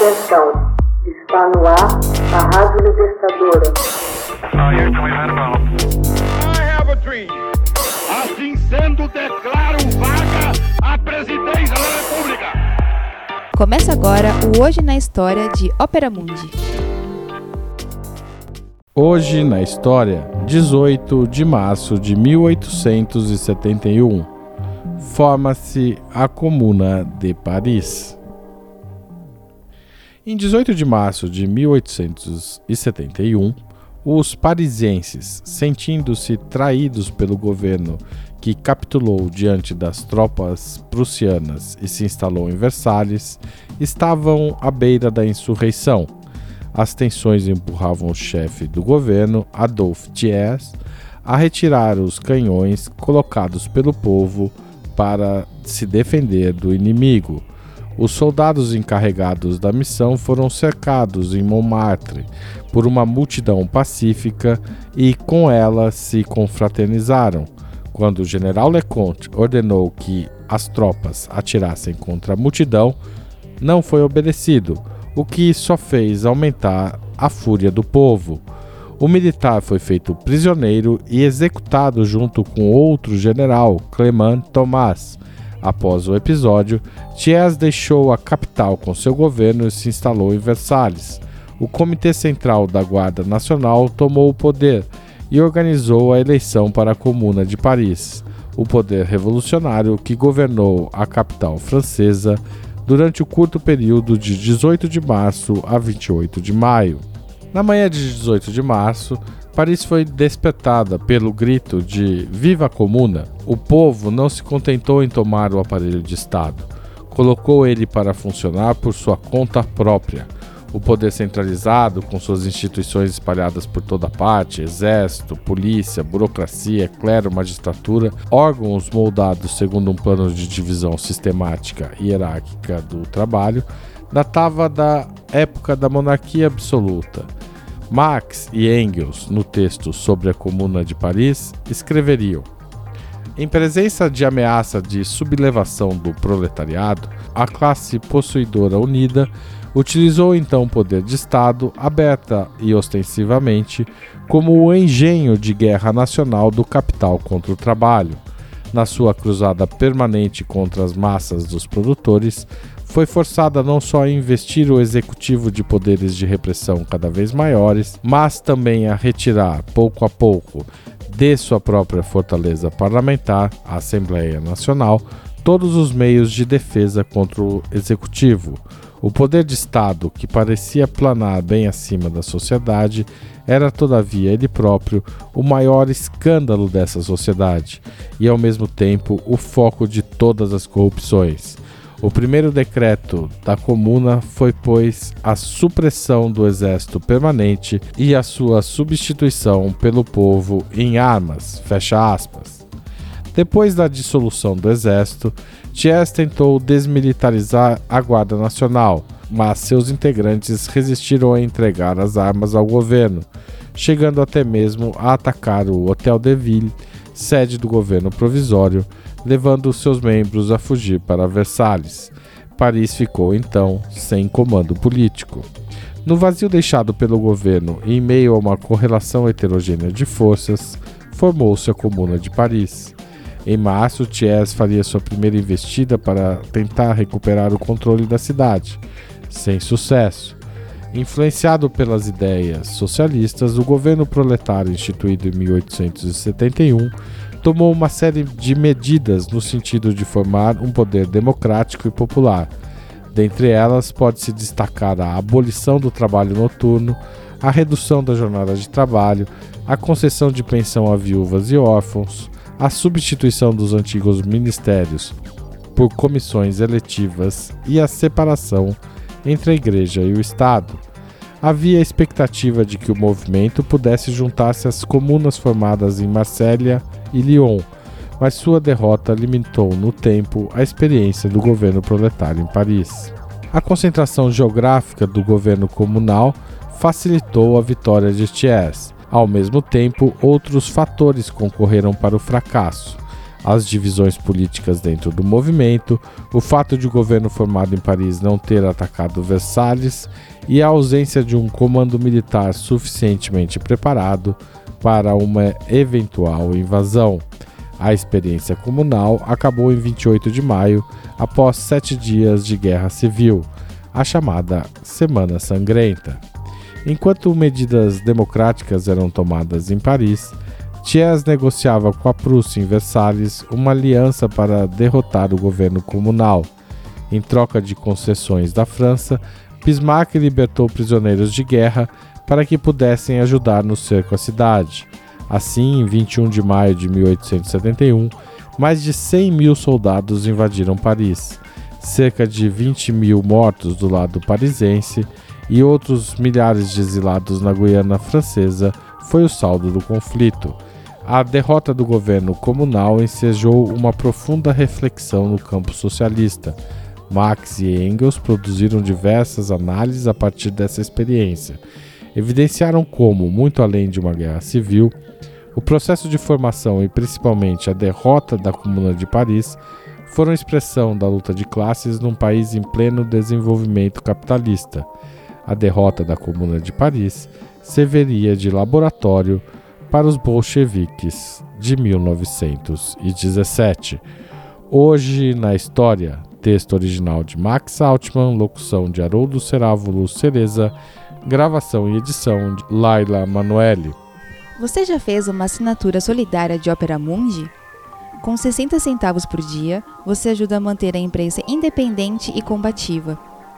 Atenção, está no ar a Rádio Libertadora. Assim sendo, declaro vaga a presidência da República. Começa agora o Hoje na História de Ópera Mundi. Hoje na história, 18 de março de 1871, forma-se a Comuna de Paris. Em 18 de março de 1871, os parisienses, sentindo-se traídos pelo governo que capitulou diante das tropas prussianas e se instalou em Versalhes, estavam à beira da insurreição. As tensões empurravam o chefe do governo, Adolphe Thiers, a retirar os canhões colocados pelo povo para se defender do inimigo. Os soldados encarregados da missão foram cercados em Montmartre por uma multidão pacífica e com ela se confraternizaram. Quando o general Leconte ordenou que as tropas atirassem contra a multidão, não foi obedecido, o que só fez aumentar a fúria do povo. O militar foi feito prisioneiro e executado junto com outro general, Clement Thomas. Após o episódio, Thiers deixou a capital com seu governo e se instalou em Versalhes. O Comitê Central da Guarda Nacional tomou o poder e organizou a eleição para a Comuna de Paris, o poder revolucionário que governou a capital francesa durante o curto período de 18 de março a 28 de maio. Na manhã de 18 de março, Paris foi despertada pelo grito de Viva a Comuna. O povo não se contentou em tomar o aparelho de Estado, colocou ele para funcionar por sua conta própria. O poder centralizado, com suas instituições espalhadas por toda parte exército, polícia, burocracia, clero, magistratura órgãos moldados segundo um plano de divisão sistemática e hierárquica do trabalho datava da época da monarquia absoluta Marx e Engels, no texto sobre a Comuna de Paris, escreveriam: Em presença de ameaça de sublevação do proletariado, a classe possuidora unida utilizou então o poder de Estado, aberta e ostensivamente, como o engenho de guerra nacional do capital contra o trabalho. Na sua cruzada permanente contra as massas dos produtores, foi forçada não só a investir o executivo de poderes de repressão cada vez maiores, mas também a retirar, pouco a pouco, de sua própria fortaleza parlamentar, a Assembleia Nacional, todos os meios de defesa contra o executivo. O poder de Estado, que parecia planar bem acima da sociedade, era todavia ele próprio o maior escândalo dessa sociedade e, ao mesmo tempo, o foco de todas as corrupções. O primeiro decreto da comuna foi, pois, a supressão do exército permanente e a sua substituição pelo povo em armas. Fecha aspas. Depois da dissolução do exército, Thiers tentou desmilitarizar a Guarda Nacional, mas seus integrantes resistiram a entregar as armas ao governo, chegando até mesmo a atacar o Hotel de Ville, sede do governo provisório, levando seus membros a fugir para Versalhes. Paris ficou então sem comando político. No vazio deixado pelo governo em meio a uma correlação heterogênea de forças, formou-se a Comuna de Paris. Em março, Thiers faria sua primeira investida para tentar recuperar o controle da cidade, sem sucesso. Influenciado pelas ideias socialistas, o governo proletário instituído em 1871 tomou uma série de medidas no sentido de formar um poder democrático e popular. Dentre elas, pode-se destacar a abolição do trabalho noturno, a redução da jornada de trabalho, a concessão de pensão a viúvas e órfãos, a substituição dos antigos ministérios por comissões eletivas e a separação entre a Igreja e o Estado. Havia a expectativa de que o movimento pudesse juntar-se às comunas formadas em Marsella e Lyon, mas sua derrota limitou no tempo a experiência do governo proletário em Paris. A concentração geográfica do governo comunal facilitou a vitória de Thiers. Ao mesmo tempo, outros fatores concorreram para o fracasso. as divisões políticas dentro do movimento, o fato de o governo formado em Paris não ter atacado Versalhes e a ausência de um comando militar suficientemente preparado para uma eventual invasão. A experiência comunal acabou em 28 de maio, após sete dias de guerra civil, a chamada Semana Sangrenta. Enquanto medidas democráticas eram tomadas em Paris, Thiers negociava com a Prússia em Versalhes uma aliança para derrotar o governo comunal. Em troca de concessões da França, Bismarck libertou prisioneiros de guerra para que pudessem ajudar no cerco à cidade. Assim, em 21 de maio de 1871, mais de 100 mil soldados invadiram Paris, cerca de 20 mil mortos do lado parisense e outros milhares de exilados na Guiana Francesa foi o saldo do conflito. A derrota do governo comunal ensejou uma profunda reflexão no campo socialista. Marx e Engels produziram diversas análises a partir dessa experiência. Evidenciaram como, muito além de uma guerra civil, o processo de formação e principalmente a derrota da Comuna de Paris foram expressão da luta de classes num país em pleno desenvolvimento capitalista. A derrota da Comuna de Paris serviria de laboratório para os bolcheviques de 1917. Hoje na história, texto original de Max Altman, locução de Haroldo Cerávulo Cereza, gravação e edição de Laila Manoeli. Você já fez uma assinatura solidária de Opera Mundi? Com 60 centavos por dia, você ajuda a manter a imprensa independente e combativa.